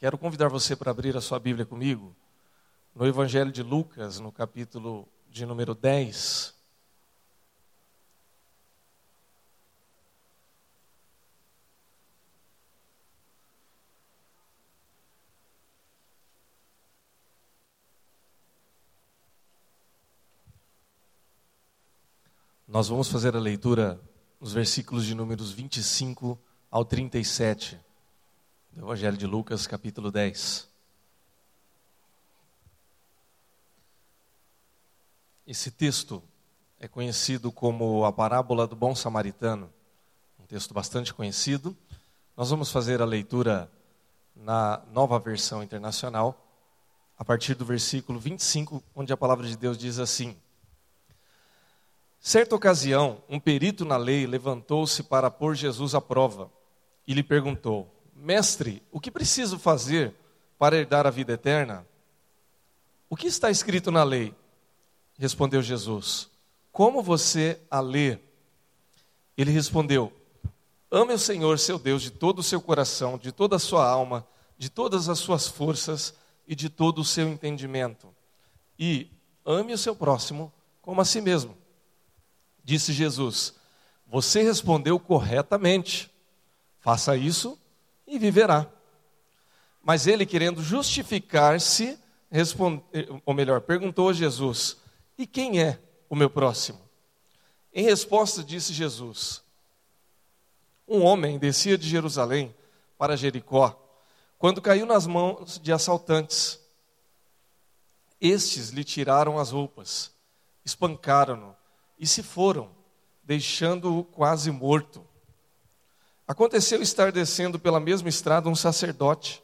Quero convidar você para abrir a sua Bíblia comigo no Evangelho de Lucas, no capítulo de número 10. Nós vamos fazer a leitura nos versículos de números 25 ao 37 do Evangelho de Lucas, capítulo 10. Esse texto é conhecido como a parábola do bom samaritano, um texto bastante conhecido. Nós vamos fazer a leitura na nova versão internacional, a partir do versículo 25, onde a palavra de Deus diz assim: Certa ocasião, um perito na lei levantou-se para pôr Jesus à prova e lhe perguntou: Mestre, o que preciso fazer para herdar a vida eterna? O que está escrito na lei? Respondeu Jesus. Como você a lê? Ele respondeu: Ame o Senhor, seu Deus, de todo o seu coração, de toda a sua alma, de todas as suas forças e de todo o seu entendimento. E ame o seu próximo como a si mesmo. Disse Jesus: Você respondeu corretamente. Faça isso e viverá. Mas ele, querendo justificar-se, ou melhor, perguntou a Jesus: E quem é o meu próximo? Em resposta, disse Jesus: Um homem descia de Jerusalém para Jericó, quando caiu nas mãos de assaltantes. Estes lhe tiraram as roupas, espancaram-no e se foram, deixando-o quase morto. Aconteceu estar descendo pela mesma estrada um sacerdote.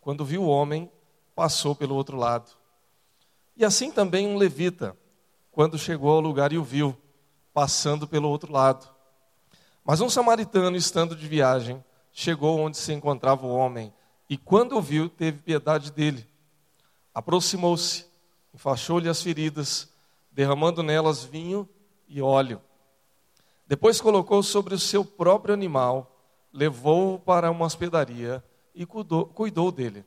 Quando viu o homem, passou pelo outro lado. E assim também um levita, quando chegou ao lugar e o viu, passando pelo outro lado. Mas um samaritano, estando de viagem, chegou onde se encontrava o homem, e quando o viu, teve piedade dele. Aproximou-se, enfaixou-lhe as feridas, derramando nelas vinho e óleo. Depois colocou sobre o seu próprio animal levou-o para uma hospedaria e cuidou, cuidou dele.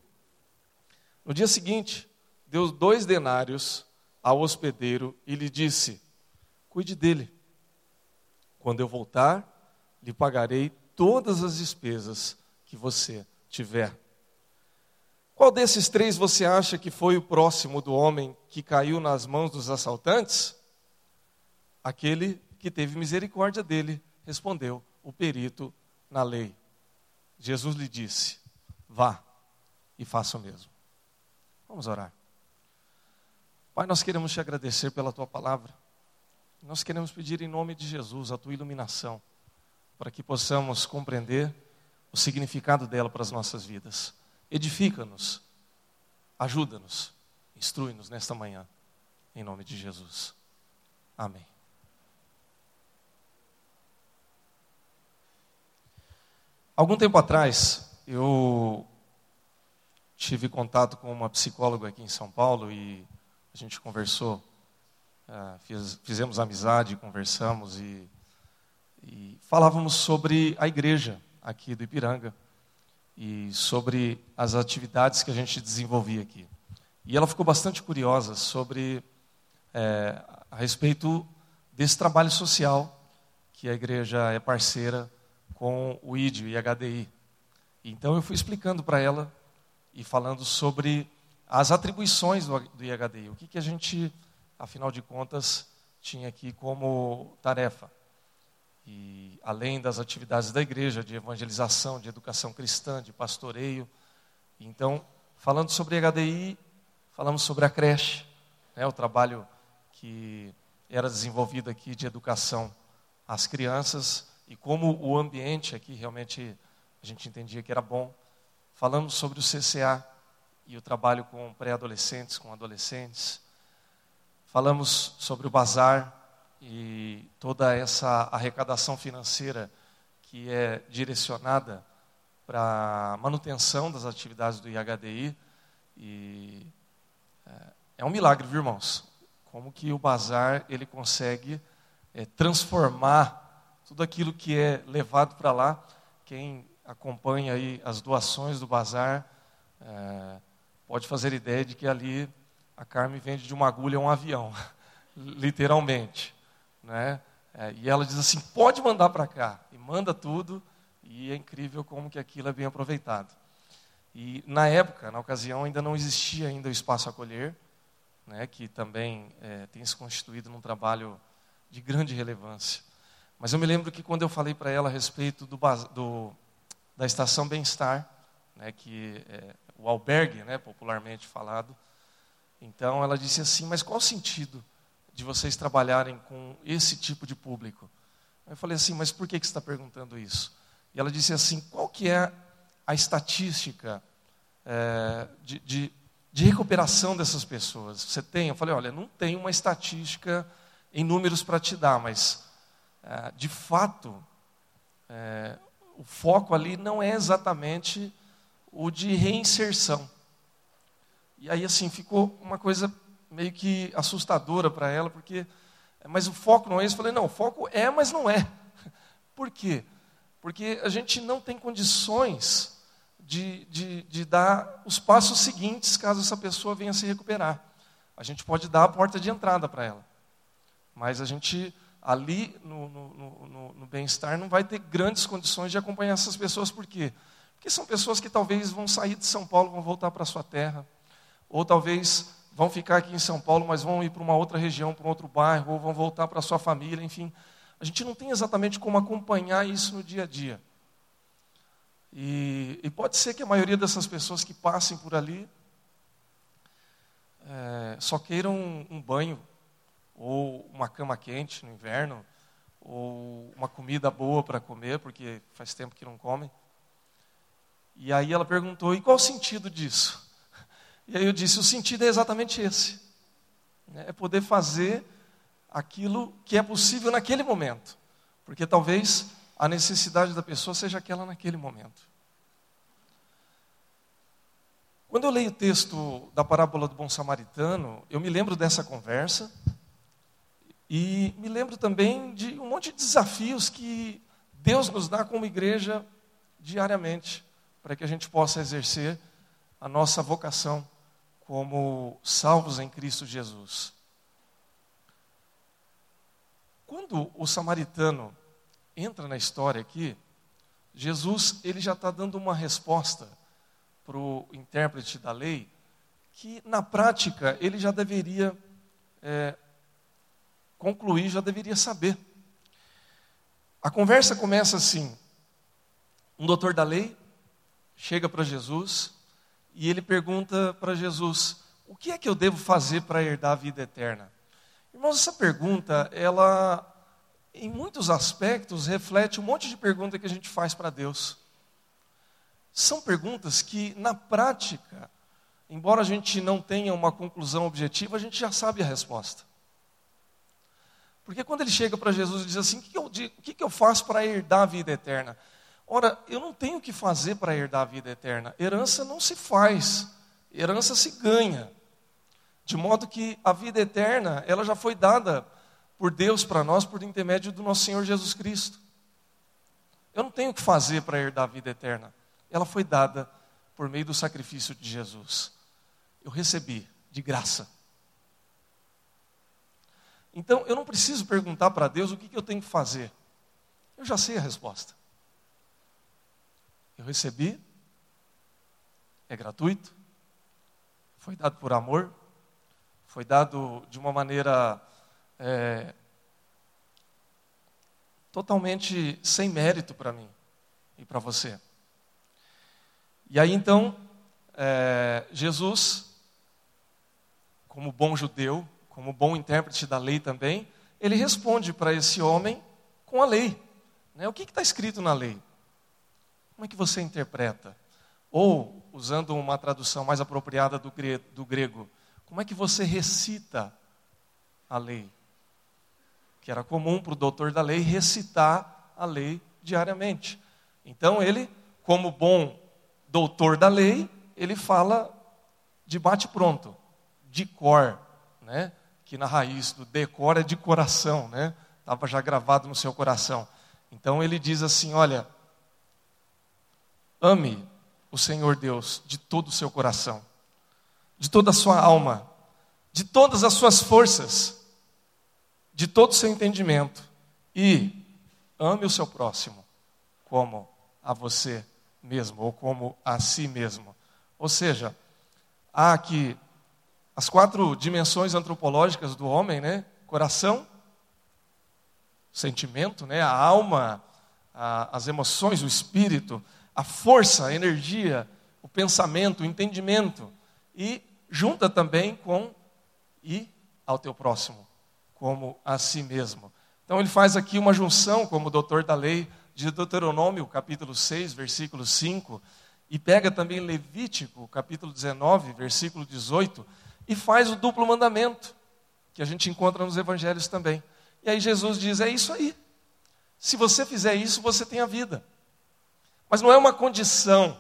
No dia seguinte, deu dois denários ao hospedeiro e lhe disse: Cuide dele. Quando eu voltar, lhe pagarei todas as despesas que você tiver. Qual desses três você acha que foi o próximo do homem que caiu nas mãos dos assaltantes? Aquele que teve misericórdia dele, respondeu o perito na lei. Jesus lhe disse: vá e faça o mesmo. Vamos orar. Pai, nós queremos te agradecer pela tua palavra. Nós queremos pedir em nome de Jesus a tua iluminação, para que possamos compreender o significado dela para as nossas vidas. Edifica-nos, ajuda-nos, instrui-nos nesta manhã, em nome de Jesus. Amém. Algum tempo atrás, eu tive contato com uma psicóloga aqui em São Paulo e a gente conversou, fiz, fizemos amizade, conversamos e, e falávamos sobre a igreja aqui do Ipiranga e sobre as atividades que a gente desenvolvia aqui. E ela ficou bastante curiosa sobre é, a respeito desse trabalho social que a igreja é parceira com o ID, e HDI. Então eu fui explicando para ela e falando sobre as atribuições do, do IHDI, o que, que a gente, afinal de contas, tinha aqui como tarefa. E além das atividades da igreja, de evangelização, de educação cristã, de pastoreio. Então, falando sobre IHDI, falamos sobre a creche, né, o trabalho que era desenvolvido aqui de educação às crianças e como o ambiente aqui realmente a gente entendia que era bom. Falamos sobre o CCA e o trabalho com pré-adolescentes, com adolescentes. Falamos sobre o bazar e toda essa arrecadação financeira que é direcionada para manutenção das atividades do IHDI. E é, é um milagre, viu, irmãos? Como que o bazar ele consegue é, transformar tudo aquilo que é levado para lá, quem acompanha aí as doações do bazar, é, pode fazer ideia de que ali a Carmen vende de uma agulha a um avião, literalmente. Né? É, e ela diz assim: pode mandar para cá. E manda tudo, e é incrível como que aquilo é bem aproveitado. E na época, na ocasião, ainda não existia ainda o espaço acolher, né, que também é, tem se constituído num trabalho de grande relevância. Mas eu me lembro que quando eu falei para ela a respeito do, do, da estação Bem-Estar, né, que é o albergue, né, popularmente falado, então ela disse assim: Mas qual o sentido de vocês trabalharem com esse tipo de público? Eu falei assim: Mas por que, que você está perguntando isso? E ela disse assim: Qual que é a estatística é, de, de, de recuperação dessas pessoas? Você tem? Eu falei: Olha, não tem uma estatística em números para te dar, mas de fato, é, o foco ali não é exatamente o de reinserção. E aí, assim, ficou uma coisa meio que assustadora para ela, porque, mas o foco não é isso. Eu falei, não, o foco é, mas não é. Por quê? Porque a gente não tem condições de, de, de dar os passos seguintes caso essa pessoa venha se recuperar. A gente pode dar a porta de entrada para ela. Mas a gente, ali no, no, no, no bem-estar, não vai ter grandes condições de acompanhar essas pessoas. Por quê? Porque são pessoas que talvez vão sair de São Paulo, vão voltar para sua terra. Ou talvez vão ficar aqui em São Paulo, mas vão ir para uma outra região, para um outro bairro, ou vão voltar para sua família, enfim. A gente não tem exatamente como acompanhar isso no dia a dia. E, e pode ser que a maioria dessas pessoas que passem por ali é, só queiram um, um banho ou uma cama quente no inverno, ou uma comida boa para comer, porque faz tempo que não comem. E aí ela perguntou: e qual o sentido disso? E aí eu disse: o sentido é exatamente esse: né? é poder fazer aquilo que é possível naquele momento, porque talvez a necessidade da pessoa seja aquela naquele momento. Quando eu leio o texto da parábola do bom samaritano, eu me lembro dessa conversa e me lembro também de um monte de desafios que Deus nos dá como igreja diariamente, para que a gente possa exercer a nossa vocação como salvos em Cristo Jesus. Quando o samaritano entra na história aqui, Jesus ele já está dando uma resposta para o intérprete da lei que na prática ele já deveria é, concluir, já deveria saber. A conversa começa assim: um doutor da lei chega para Jesus e ele pergunta para Jesus: o que é que eu devo fazer para herdar a vida eterna? Irmãos, essa pergunta, ela, em muitos aspectos, reflete um monte de pergunta que a gente faz para Deus. São perguntas que, na prática, embora a gente não tenha uma conclusão objetiva, a gente já sabe a resposta. Porque quando ele chega para Jesus e diz assim: O que, eu, que eu faço para herdar a vida eterna? Ora, eu não tenho o que fazer para herdar a vida eterna. Herança não se faz, herança se ganha. De modo que a vida eterna, ela já foi dada por Deus para nós por intermédio do nosso Senhor Jesus Cristo. Eu não tenho o que fazer para herdar a vida eterna. Ela foi dada por meio do sacrifício de Jesus. Eu recebi de graça. Então, eu não preciso perguntar para Deus o que, que eu tenho que fazer. Eu já sei a resposta. Eu recebi, é gratuito, foi dado por amor, foi dado de uma maneira é, totalmente sem mérito para mim e para você. E aí então, é, Jesus, como bom judeu, como bom intérprete da lei também, ele responde para esse homem com a lei. Né? O que está escrito na lei? Como é que você interpreta? Ou, usando uma tradução mais apropriada do, do grego, como é que você recita a lei? Que era comum para o doutor da lei recitar a lei diariamente. Então ele, como bom doutor da lei, ele fala de bate-pronto, de cor, né? Que na raiz do decor é de coração, né? Estava já gravado no seu coração. Então ele diz assim: olha, ame o Senhor Deus de todo o seu coração, de toda a sua alma, de todas as suas forças, de todo o seu entendimento e ame o seu próximo como a você mesmo ou como a si mesmo. Ou seja, há aqui as quatro dimensões antropológicas do homem, né? Coração, sentimento, né? A alma, a, as emoções, o espírito, a força, a energia, o pensamento, o entendimento e junta também com e ao teu próximo, como a si mesmo. Então ele faz aqui uma junção, como o doutor da lei de Deuteronômio, capítulo 6, versículo 5, e pega também Levítico, capítulo 19, versículo 18, e faz o duplo mandamento, que a gente encontra nos evangelhos também. E aí Jesus diz: é isso aí. Se você fizer isso, você tem a vida. Mas não é uma condição,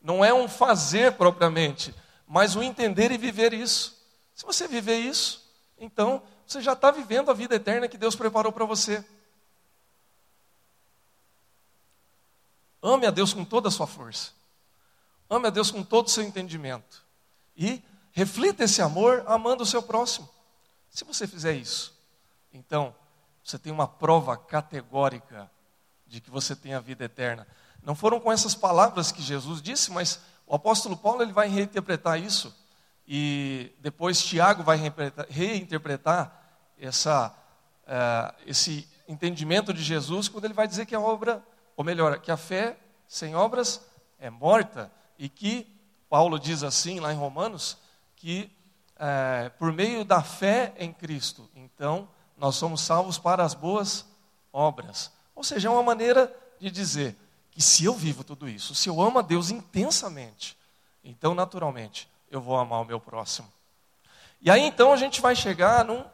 não é um fazer propriamente, mas o um entender e viver isso. Se você viver isso, então você já está vivendo a vida eterna que Deus preparou para você. Ame a Deus com toda a sua força. Ame a Deus com todo o seu entendimento. E reflita esse amor amando o seu próximo. Se você fizer isso, então você tem uma prova categórica de que você tem a vida eterna. Não foram com essas palavras que Jesus disse, mas o apóstolo Paulo ele vai reinterpretar isso. E depois Tiago vai reinterpretar essa, uh, esse entendimento de Jesus quando ele vai dizer que a obra ou melhor, que a fé sem obras é morta, e que Paulo diz assim lá em Romanos, que é, por meio da fé em Cristo, então nós somos salvos para as boas obras. Ou seja, é uma maneira de dizer que se eu vivo tudo isso, se eu amo a Deus intensamente, então naturalmente eu vou amar o meu próximo. E aí então a gente vai chegar num,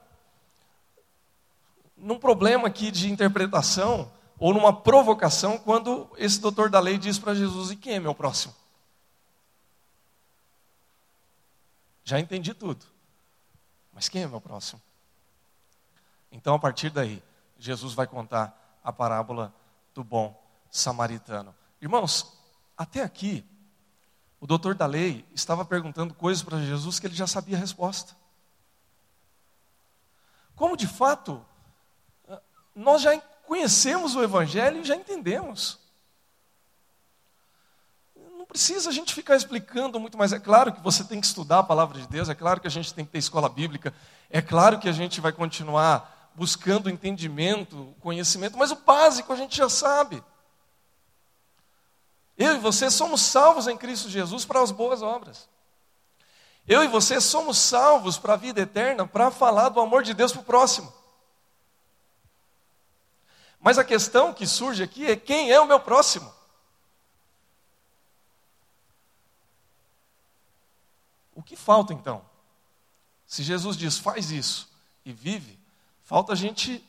num problema aqui de interpretação ou numa provocação quando esse doutor da lei diz para Jesus: E quem é meu próximo? Já entendi tudo. Mas quem é meu próximo? Então, a partir daí, Jesus vai contar a parábola do bom samaritano. Irmãos, até aqui, o doutor da lei estava perguntando coisas para Jesus que ele já sabia a resposta. Como de fato, nós já conhecemos o Evangelho e já entendemos. Precisa a gente ficar explicando muito mais. É claro que você tem que estudar a palavra de Deus, é claro que a gente tem que ter escola bíblica, é claro que a gente vai continuar buscando entendimento, conhecimento, mas o básico a gente já sabe. Eu e você somos salvos em Cristo Jesus para as boas obras. Eu e você somos salvos para a vida eterna, para falar do amor de Deus para o próximo. Mas a questão que surge aqui é quem é o meu próximo? O que falta então? Se Jesus diz faz isso e vive, falta a gente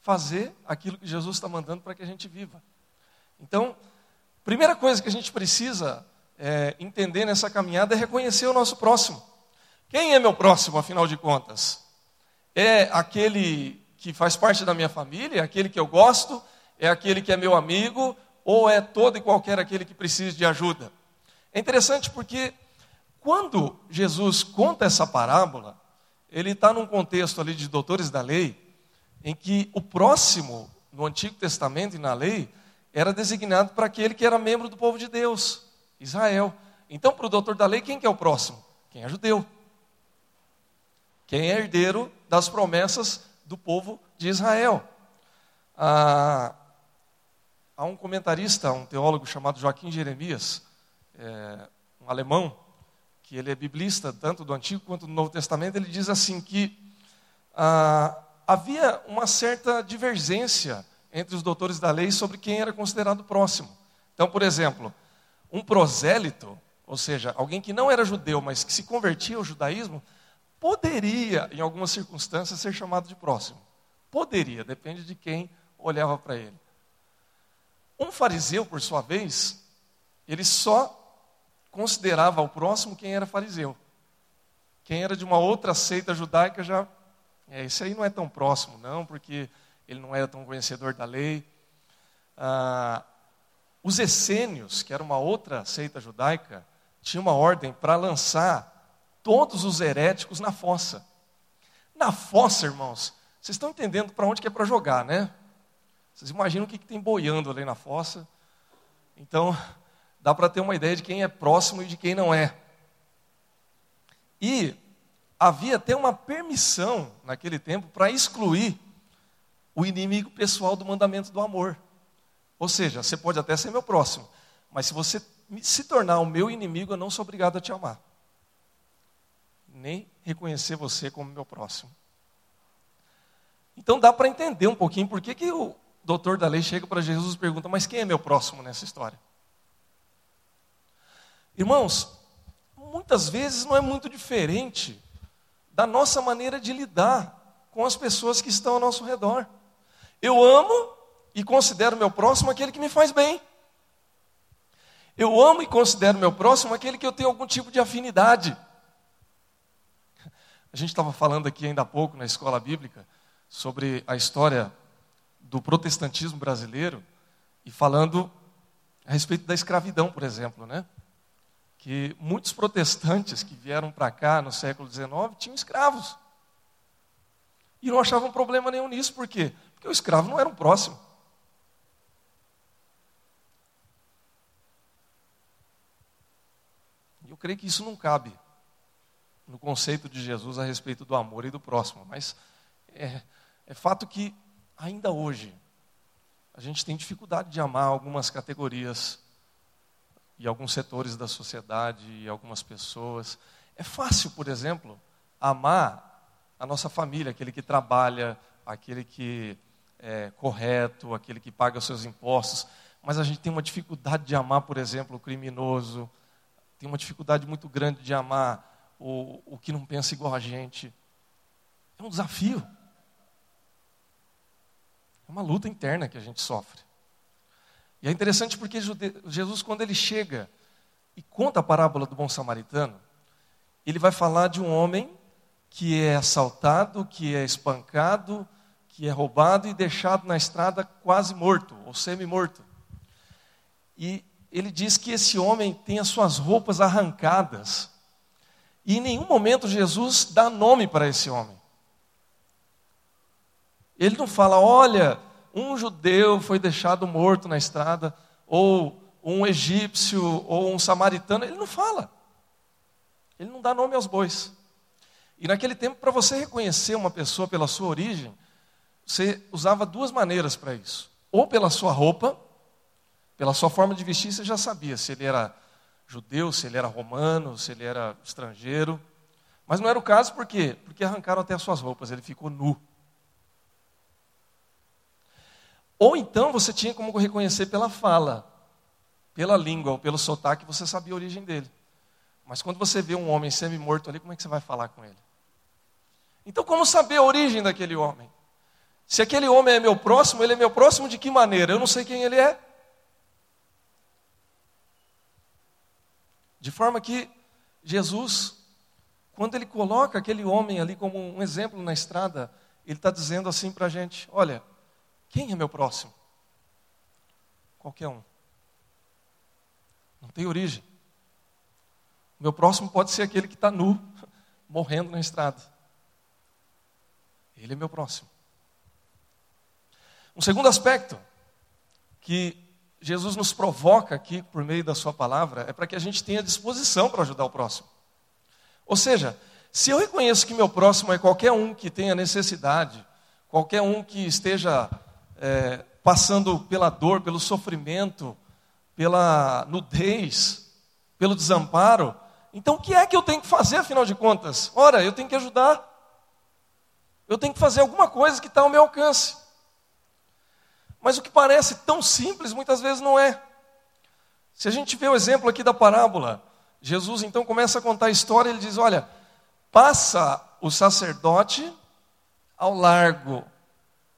fazer aquilo que Jesus está mandando para que a gente viva. Então, primeira coisa que a gente precisa é, entender nessa caminhada é reconhecer o nosso próximo. Quem é meu próximo, afinal de contas? É aquele que faz parte da minha família, é aquele que eu gosto, é aquele que é meu amigo, ou é todo e qualquer aquele que precisa de ajuda. É interessante porque quando Jesus conta essa parábola, ele está num contexto ali de doutores da lei, em que o próximo, no Antigo Testamento e na lei, era designado para aquele que era membro do povo de Deus, Israel. Então, para o doutor da lei, quem que é o próximo? Quem é judeu. Quem é herdeiro das promessas do povo de Israel. Ah, há um comentarista, um teólogo chamado Joaquim Jeremias, é, um alemão, ele é biblista, tanto do Antigo quanto do Novo Testamento, ele diz assim que ah, havia uma certa divergência entre os doutores da lei sobre quem era considerado próximo. Então, por exemplo, um prosélito, ou seja, alguém que não era judeu, mas que se convertia ao judaísmo, poderia, em algumas circunstâncias, ser chamado de próximo. Poderia, depende de quem olhava para ele. Um fariseu, por sua vez, ele só considerava o próximo quem era fariseu. Quem era de uma outra seita judaica já. É, esse aí não é tão próximo, não, porque ele não era tão conhecedor da lei. Ah, os essênios, que era uma outra seita judaica, tinha uma ordem para lançar todos os heréticos na fossa. Na fossa, irmãos, vocês estão entendendo para onde que é para jogar, né? Vocês imaginam o que, que tem boiando ali na fossa? Então, dá para ter uma ideia de quem é próximo e de quem não é. E havia até uma permissão naquele tempo para excluir o inimigo pessoal do mandamento do amor. Ou seja, você pode até ser meu próximo, mas se você se tornar o meu inimigo, eu não sou obrigado a te amar. Nem reconhecer você como meu próximo. Então dá para entender um pouquinho por que, que o doutor da lei chega para Jesus e pergunta: Mas quem é meu próximo nessa história? Irmãos, muitas vezes não é muito diferente da nossa maneira de lidar com as pessoas que estão ao nosso redor. Eu amo e considero meu próximo aquele que me faz bem. Eu amo e considero meu próximo aquele que eu tenho algum tipo de afinidade. A gente estava falando aqui ainda há pouco na escola bíblica sobre a história do protestantismo brasileiro e falando a respeito da escravidão, por exemplo, né? Que muitos protestantes que vieram para cá no século XIX tinham escravos. E não achavam problema nenhum nisso, por quê? Porque o escravo não era um próximo. Eu creio que isso não cabe no conceito de Jesus a respeito do amor e do próximo, mas é, é fato que ainda hoje a gente tem dificuldade de amar algumas categorias e alguns setores da sociedade e algumas pessoas. É fácil, por exemplo, amar a nossa família, aquele que trabalha, aquele que é correto, aquele que paga os seus impostos, mas a gente tem uma dificuldade de amar, por exemplo, o criminoso, tem uma dificuldade muito grande de amar o, o que não pensa igual a gente. É um desafio. É uma luta interna que a gente sofre. E é interessante porque Jesus, quando ele chega e conta a parábola do bom samaritano, ele vai falar de um homem que é assaltado, que é espancado, que é roubado e deixado na estrada quase morto, ou semi-morto. E ele diz que esse homem tem as suas roupas arrancadas. E em nenhum momento Jesus dá nome para esse homem. Ele não fala, olha, um judeu foi deixado morto na estrada, ou um egípcio, ou um samaritano. Ele não fala. Ele não dá nome aos bois. E naquele tempo, para você reconhecer uma pessoa pela sua origem, você usava duas maneiras para isso. Ou pela sua roupa, pela sua forma de vestir, você já sabia se ele era judeu, se ele era romano, se ele era estrangeiro. Mas não era o caso, por quê? Porque arrancaram até as suas roupas, ele ficou nu. Ou então você tinha como reconhecer pela fala, pela língua ou pelo sotaque, você sabia a origem dele. Mas quando você vê um homem semi-morto ali, como é que você vai falar com ele? Então, como saber a origem daquele homem? Se aquele homem é meu próximo, ele é meu próximo de que maneira? Eu não sei quem ele é. De forma que Jesus, quando ele coloca aquele homem ali como um exemplo na estrada, ele está dizendo assim para a gente: olha, quem é meu próximo? Qualquer um. Não tem origem. Meu próximo pode ser aquele que está nu, morrendo na estrada. Ele é meu próximo. Um segundo aspecto que Jesus nos provoca aqui por meio da Sua palavra é para que a gente tenha disposição para ajudar o próximo. Ou seja, se eu reconheço que meu próximo é qualquer um que tenha necessidade, qualquer um que esteja é, passando pela dor, pelo sofrimento, pela nudez, pelo desamparo. Então, o que é que eu tenho que fazer, afinal de contas? Ora, eu tenho que ajudar. Eu tenho que fazer alguma coisa que está ao meu alcance. Mas o que parece tão simples, muitas vezes não é. Se a gente vê o exemplo aqui da parábola, Jesus então começa a contar a história, ele diz: Olha, passa o sacerdote ao largo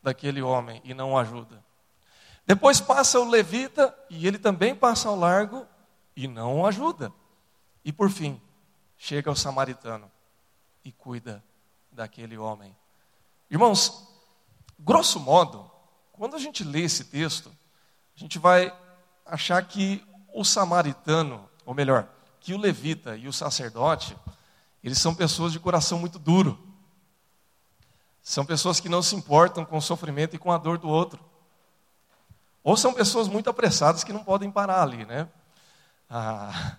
daquele homem e não o ajuda. Depois passa o levita e ele também passa ao largo e não o ajuda. E por fim, chega o samaritano e cuida daquele homem. Irmãos, grosso modo, quando a gente lê esse texto, a gente vai achar que o samaritano, ou melhor, que o levita e o sacerdote, eles são pessoas de coração muito duro. São pessoas que não se importam com o sofrimento e com a dor do outro. Ou são pessoas muito apressadas que não podem parar ali, né? Ah,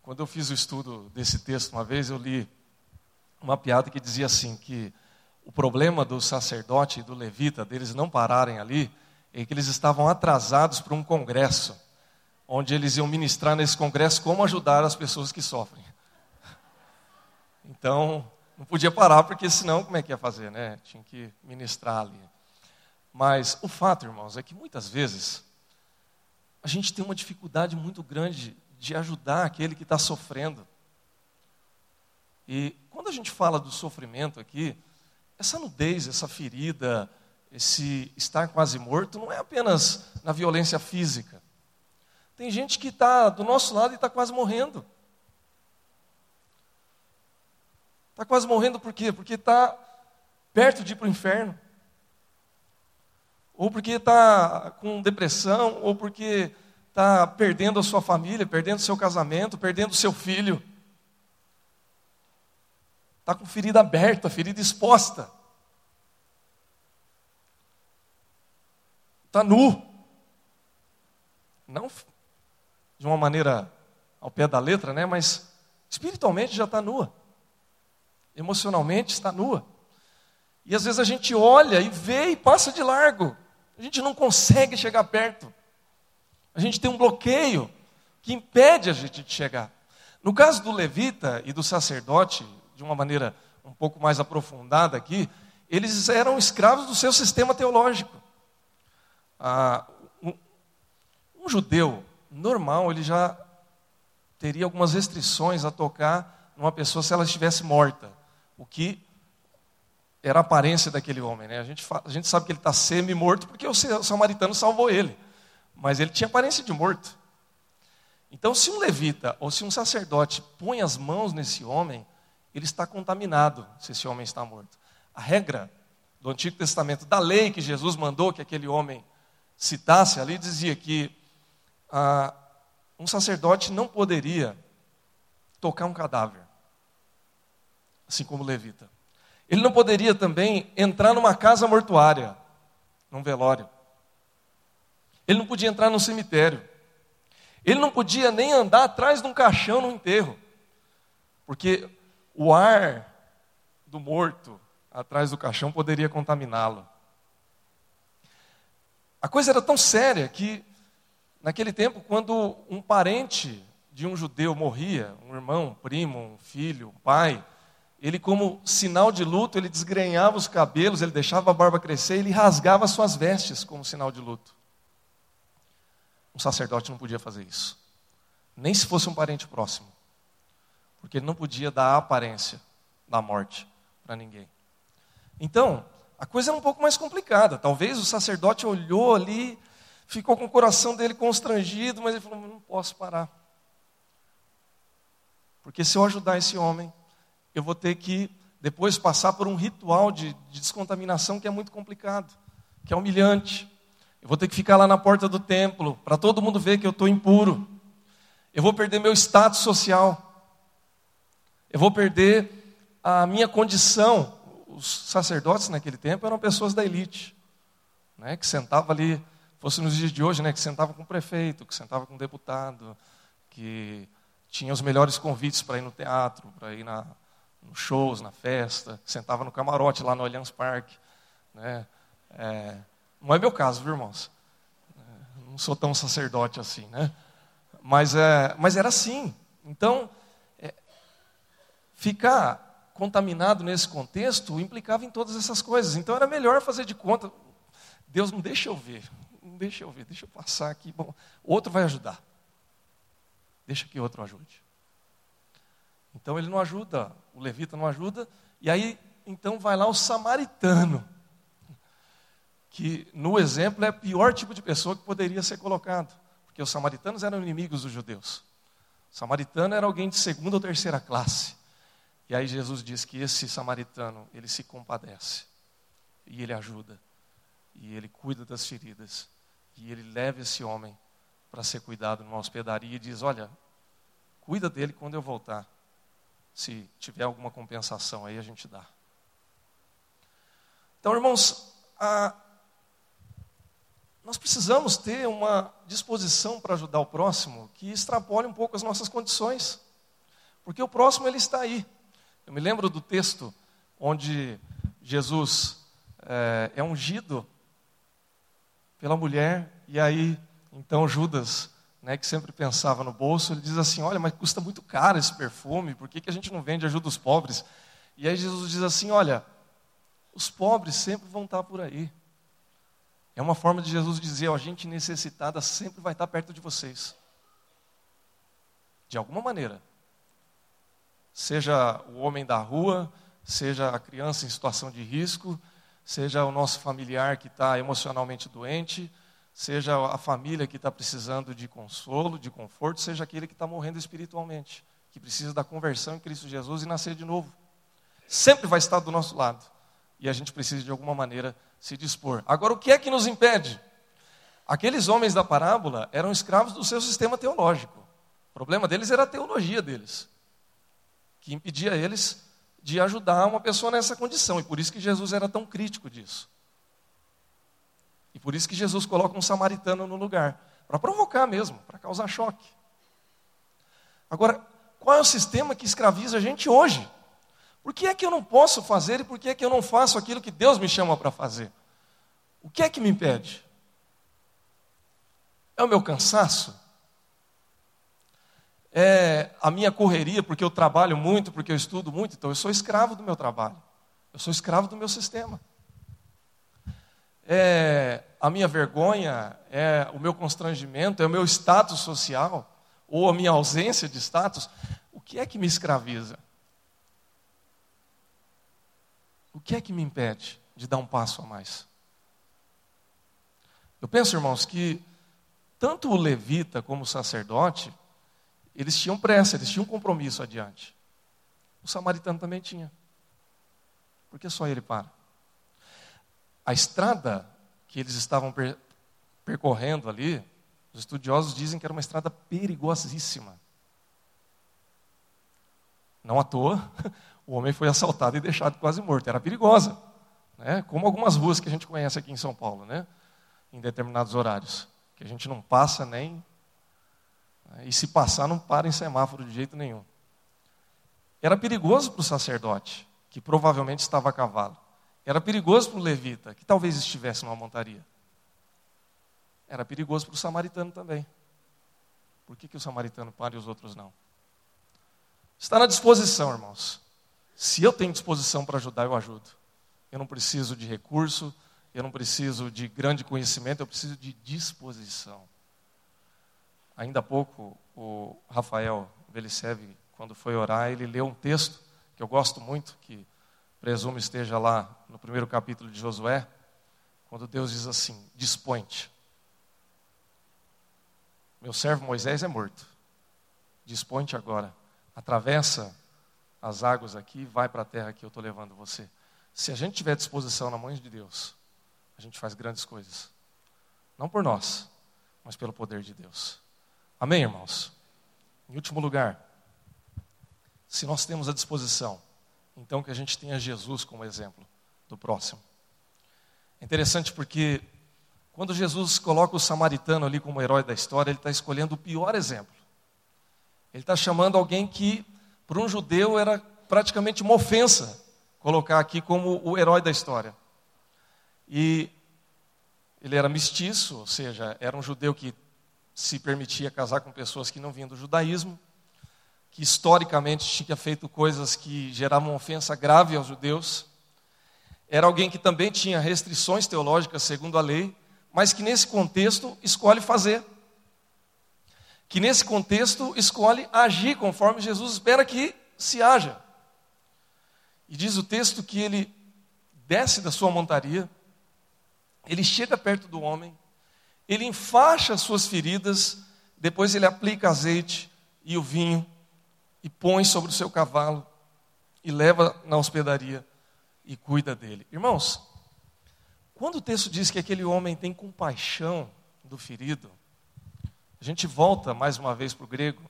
quando eu fiz o estudo desse texto uma vez, eu li uma piada que dizia assim que o problema do sacerdote e do levita deles não pararem ali é que eles estavam atrasados para um congresso, onde eles iam ministrar nesse congresso como ajudar as pessoas que sofrem. Então, não podia parar, porque senão como é que ia fazer, né? Tinha que ministrar ali. Mas o fato, irmãos, é que muitas vezes a gente tem uma dificuldade muito grande de ajudar aquele que está sofrendo. E quando a gente fala do sofrimento aqui, essa nudez, essa ferida, esse estar quase morto, não é apenas na violência física. Tem gente que está do nosso lado e está quase morrendo. Está quase morrendo por quê? Porque está perto de ir para o inferno. Ou porque está com depressão, ou porque está perdendo a sua família, perdendo o seu casamento, perdendo o seu filho. Está com ferida aberta, ferida exposta. Está nu. Não de uma maneira ao pé da letra, né? mas espiritualmente já está nua emocionalmente está nua. E às vezes a gente olha e vê e passa de largo. A gente não consegue chegar perto. A gente tem um bloqueio que impede a gente de chegar. No caso do levita e do sacerdote, de uma maneira um pouco mais aprofundada aqui, eles eram escravos do seu sistema teológico. Ah, um, um judeu normal, ele já teria algumas restrições a tocar numa pessoa se ela estivesse morta o que era a aparência daquele homem. Né? A, gente, a gente sabe que ele está semi-morto porque o samaritano salvou ele, mas ele tinha aparência de morto. Então, se um levita ou se um sacerdote põe as mãos nesse homem, ele está contaminado se esse homem está morto. A regra do Antigo Testamento, da lei que Jesus mandou que aquele homem citasse ali, dizia que ah, um sacerdote não poderia tocar um cadáver assim como levita. Ele não poderia também entrar numa casa mortuária, num velório. Ele não podia entrar num cemitério. Ele não podia nem andar atrás de um caixão no enterro, porque o ar do morto atrás do caixão poderia contaminá-lo. A coisa era tão séria que, naquele tempo, quando um parente de um judeu morria, um irmão, um primo, um filho, um pai, ele, como sinal de luto, ele desgrenhava os cabelos, ele deixava a barba crescer, ele rasgava suas vestes como sinal de luto. Um sacerdote não podia fazer isso, nem se fosse um parente próximo, porque ele não podia dar a aparência da morte para ninguém. Então, a coisa era um pouco mais complicada. Talvez o sacerdote olhou ali, ficou com o coração dele constrangido, mas ele falou: não posso parar. Porque se eu ajudar esse homem, eu vou ter que depois passar por um ritual de, de descontaminação que é muito complicado, que é humilhante. Eu vou ter que ficar lá na porta do templo para todo mundo ver que eu estou impuro. Eu vou perder meu status social. Eu vou perder a minha condição. Os sacerdotes naquele tempo eram pessoas da elite, né, que sentavam ali, fosse nos dias de hoje, né, que sentavam com o prefeito, que sentavam com o deputado, que tinha os melhores convites para ir no teatro, para ir na, nos shows, na festa, sentava no camarote lá no Allianz Parque. Né? É, não é meu caso, viu, irmãos? É, não sou tão sacerdote assim, né? Mas, é, mas era assim. Então, é, ficar contaminado nesse contexto implicava em todas essas coisas. Então era melhor fazer de conta. Deus não deixa eu ver, não deixa eu ver, deixa eu passar aqui. Bom, outro vai ajudar. Deixa que outro ajude. Então ele não ajuda, o levita não ajuda, e aí então vai lá o samaritano, que no exemplo é o pior tipo de pessoa que poderia ser colocado, porque os samaritanos eram inimigos dos judeus. O samaritano era alguém de segunda ou terceira classe. E aí Jesus diz que esse samaritano, ele se compadece, e ele ajuda, e ele cuida das feridas, e ele leva esse homem para ser cuidado numa hospedaria e diz: Olha, cuida dele quando eu voltar. Se tiver alguma compensação aí, a gente dá. Então, irmãos, a... nós precisamos ter uma disposição para ajudar o próximo que extrapole um pouco as nossas condições. Porque o próximo, ele está aí. Eu me lembro do texto onde Jesus é, é ungido pela mulher, e aí, então, Judas, né, que sempre pensava no bolso, ele diz assim: Olha, mas custa muito caro esse perfume, por que, que a gente não vende ajuda os pobres? E aí Jesus diz assim: Olha, os pobres sempre vão estar por aí. É uma forma de Jesus dizer: a gente necessitada sempre vai estar perto de vocês. De alguma maneira. Seja o homem da rua, seja a criança em situação de risco, seja o nosso familiar que está emocionalmente doente, seja a família que está precisando de consolo, de conforto, seja aquele que está morrendo espiritualmente, que precisa da conversão em Cristo Jesus e nascer de novo. Sempre vai estar do nosso lado. E a gente precisa, de alguma maneira, se dispor. Agora, o que é que nos impede? Aqueles homens da parábola eram escravos do seu sistema teológico. O problema deles era a teologia deles, que impedia eles de ajudar uma pessoa nessa condição. E por isso que Jesus era tão crítico disso. E por isso que Jesus coloca um samaritano no lugar para provocar mesmo, para causar choque. Agora, qual é o sistema que escraviza a gente hoje? Por que é que eu não posso fazer e por que é que eu não faço aquilo que Deus me chama para fazer? O que é que me impede? É o meu cansaço? é a minha correria, porque eu trabalho muito, porque eu estudo muito, então eu sou escravo do meu trabalho, eu sou escravo do meu sistema. É a minha vergonha, é o meu constrangimento, é o meu status social, ou a minha ausência de status, o que é que me escraviza? O que é que me impede de dar um passo a mais? Eu penso, irmãos, que tanto o levita como o sacerdote, eles tinham pressa, eles tinham um compromisso adiante. O samaritano também tinha. Por que só ele para? A estrada que eles estavam per percorrendo ali, os estudiosos dizem que era uma estrada perigosíssima. Não à toa, o homem foi assaltado e deixado quase morto. Era perigosa. Né? Como algumas ruas que a gente conhece aqui em São Paulo, né? em determinados horários. Que a gente não passa nem e se passar, não para em semáforo de jeito nenhum. Era perigoso para o sacerdote, que provavelmente estava a cavalo. Era perigoso para o levita, que talvez estivesse numa montaria. Era perigoso para o samaritano também. Por que, que o samaritano para e os outros não? Está na disposição, irmãos. Se eu tenho disposição para ajudar, eu ajudo. Eu não preciso de recurso, eu não preciso de grande conhecimento, eu preciso de disposição. Ainda há pouco, o Rafael Velicev, quando foi orar, ele leu um texto que eu gosto muito, que presumo esteja lá no primeiro capítulo de Josué, quando Deus diz assim: Dispõe-te. Meu servo Moisés é morto. Dispõe-te agora. Atravessa as águas aqui, vai para a terra que eu estou levando você. Se a gente tiver disposição na mão de Deus, a gente faz grandes coisas. Não por nós, mas pelo poder de Deus. Amém, irmãos? Em último lugar, se nós temos a disposição, então que a gente tenha Jesus como exemplo do próximo. É interessante porque quando Jesus coloca o samaritano ali como herói da história, ele está escolhendo o pior exemplo. Ele está chamando alguém que, para um judeu, era praticamente uma ofensa colocar aqui como o herói da história. E ele era mestiço, ou seja, era um judeu que se permitia casar com pessoas que não vinham do judaísmo, que historicamente tinha feito coisas que geravam ofensa grave aos judeus. Era alguém que também tinha restrições teológicas segundo a lei, mas que nesse contexto escolhe fazer. Que nesse contexto escolhe agir conforme Jesus espera que se haja. E diz o texto que ele desce da sua montaria, ele chega perto do homem, ele enfaixa as suas feridas, depois ele aplica azeite e o vinho e põe sobre o seu cavalo e leva na hospedaria e cuida dele. Irmãos, quando o texto diz que aquele homem tem compaixão do ferido, A gente volta mais uma vez para o grego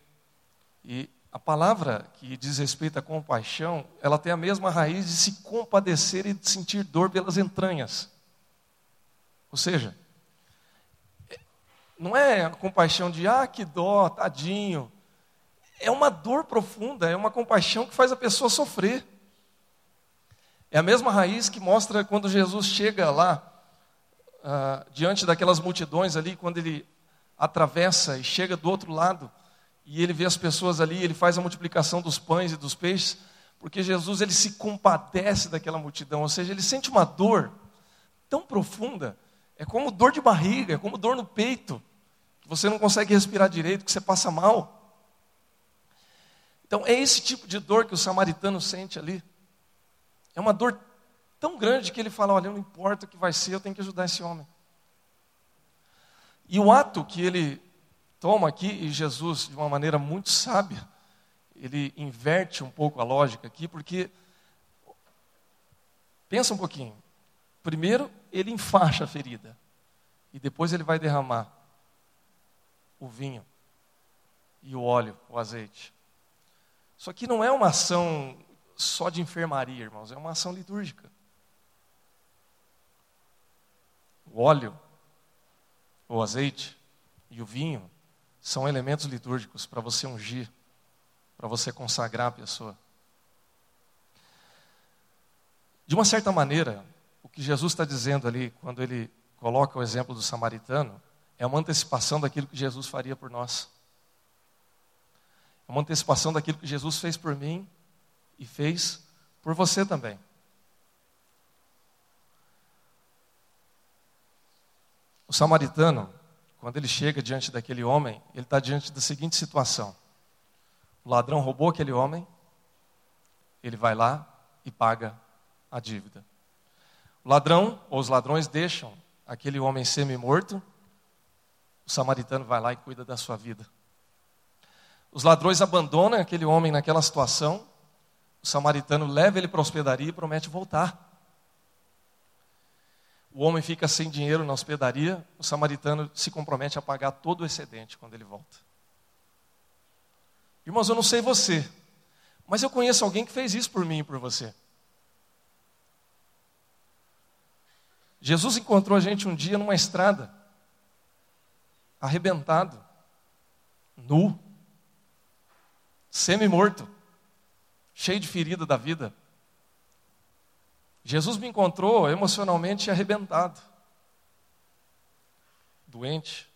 e a palavra que diz respeito à compaixão, ela tem a mesma raiz de se compadecer e de sentir dor pelas entranhas. Ou seja, não é a compaixão de, ah, que dó, tadinho. É uma dor profunda, é uma compaixão que faz a pessoa sofrer. É a mesma raiz que mostra quando Jesus chega lá, uh, diante daquelas multidões ali, quando ele atravessa e chega do outro lado, e ele vê as pessoas ali, ele faz a multiplicação dos pães e dos peixes, porque Jesus ele se compadece daquela multidão, ou seja, ele sente uma dor tão profunda é como dor de barriga, é como dor no peito, que você não consegue respirar direito, que você passa mal. Então, é esse tipo de dor que o samaritano sente ali. É uma dor tão grande que ele fala: Olha, não importa o que vai ser, eu tenho que ajudar esse homem. E o ato que ele toma aqui, e Jesus, de uma maneira muito sábia, ele inverte um pouco a lógica aqui, porque, pensa um pouquinho, Primeiro, ele enfaixa a ferida. E depois ele vai derramar o vinho e o óleo, o azeite. Isso aqui não é uma ação só de enfermaria, irmãos, é uma ação litúrgica. O óleo, o azeite e o vinho são elementos litúrgicos para você ungir, para você consagrar a pessoa. De uma certa maneira, que Jesus está dizendo ali, quando ele coloca o exemplo do samaritano, é uma antecipação daquilo que Jesus faria por nós. É uma antecipação daquilo que Jesus fez por mim e fez por você também. O samaritano, quando ele chega diante daquele homem, ele está diante da seguinte situação: o ladrão roubou aquele homem, ele vai lá e paga a dívida. O ladrão, ou os ladrões, deixam aquele homem semi-morto, o samaritano vai lá e cuida da sua vida. Os ladrões abandonam aquele homem naquela situação, o samaritano leva ele para a hospedaria e promete voltar. O homem fica sem dinheiro na hospedaria, o samaritano se compromete a pagar todo o excedente quando ele volta. Irmãos, eu não sei você, mas eu conheço alguém que fez isso por mim e por você. Jesus encontrou a gente um dia numa estrada, arrebentado, nu, semi-morto, cheio de ferida da vida. Jesus me encontrou emocionalmente arrebentado, doente,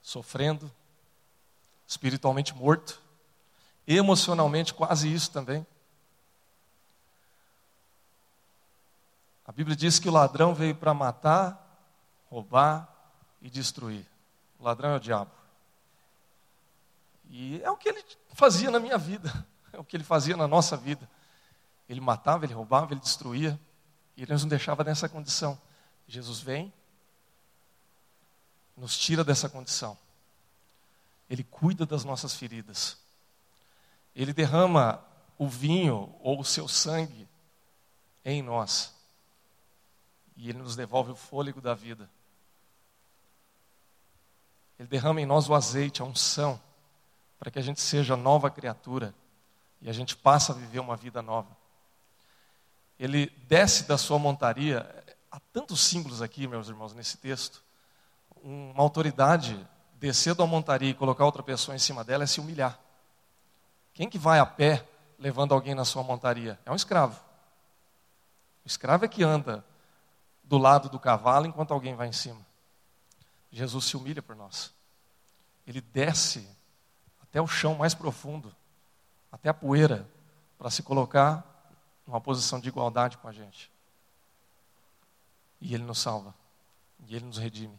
sofrendo, espiritualmente morto, emocionalmente quase isso também. A Bíblia diz que o ladrão veio para matar, roubar e destruir. O ladrão é o diabo. E é o que ele fazia na minha vida, é o que ele fazia na nossa vida. Ele matava, ele roubava, ele destruía, e ele nos deixava nessa condição. Jesus vem, nos tira dessa condição. Ele cuida das nossas feridas. Ele derrama o vinho ou o seu sangue em nós e Ele nos devolve o fôlego da vida. Ele derrama em nós o azeite, a unção, para que a gente seja nova criatura e a gente passe a viver uma vida nova. Ele desce da sua montaria, há tantos símbolos aqui, meus irmãos, nesse texto. Uma autoridade descer da montaria e colocar outra pessoa em cima dela é se humilhar. Quem que vai a pé levando alguém na sua montaria? É um escravo. O escravo é que anda do lado do cavalo enquanto alguém vai em cima. Jesus se humilha por nós. Ele desce até o chão mais profundo, até a poeira, para se colocar numa posição de igualdade com a gente. E ele nos salva. E ele nos redime.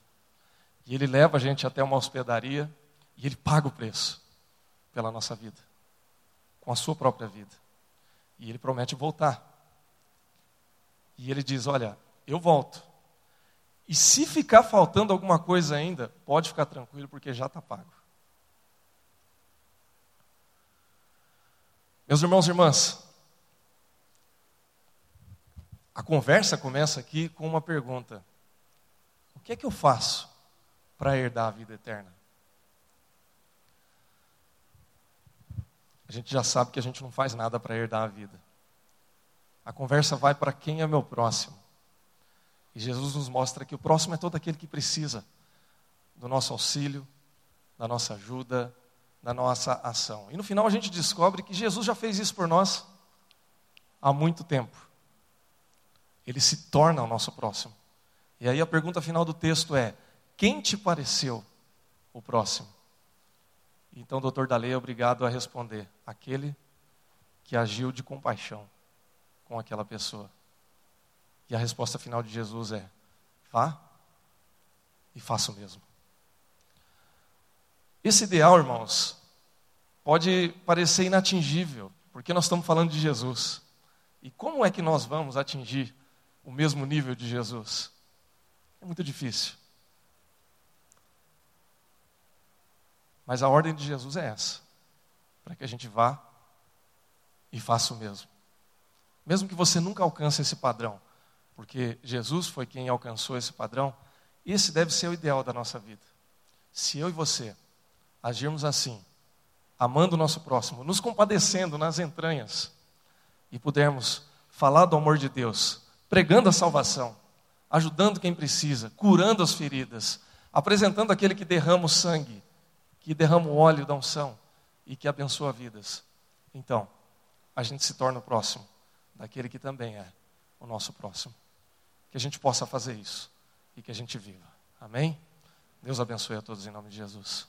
E ele leva a gente até uma hospedaria e ele paga o preço pela nossa vida, com a sua própria vida. E ele promete voltar. E ele diz: Olha, eu volto. E se ficar faltando alguma coisa ainda, pode ficar tranquilo, porque já está pago. Meus irmãos e irmãs, a conversa começa aqui com uma pergunta: O que é que eu faço para herdar a vida eterna? A gente já sabe que a gente não faz nada para herdar a vida. A conversa vai para quem é meu próximo. E Jesus nos mostra que o próximo é todo aquele que precisa do nosso auxílio, da nossa ajuda, da nossa ação. E no final a gente descobre que Jesus já fez isso por nós há muito tempo. Ele se torna o nosso próximo. E aí a pergunta final do texto é: quem te pareceu o próximo? Então doutor da lei é obrigado a responder: aquele que agiu de compaixão com aquela pessoa. E a resposta final de Jesus é: vá e faça o mesmo. Esse ideal, irmãos, pode parecer inatingível, porque nós estamos falando de Jesus. E como é que nós vamos atingir o mesmo nível de Jesus? É muito difícil. Mas a ordem de Jesus é essa: para que a gente vá e faça o mesmo. Mesmo que você nunca alcance esse padrão, porque Jesus foi quem alcançou esse padrão, esse deve ser o ideal da nossa vida. Se eu e você agirmos assim, amando o nosso próximo, nos compadecendo nas entranhas, e pudermos falar do amor de Deus, pregando a salvação, ajudando quem precisa, curando as feridas, apresentando aquele que derrama o sangue, que derrama o óleo da unção e que abençoa vidas. Então, a gente se torna o próximo daquele que também é o nosso próximo. Que a gente possa fazer isso e que a gente viva. Amém? Deus abençoe a todos em nome de Jesus.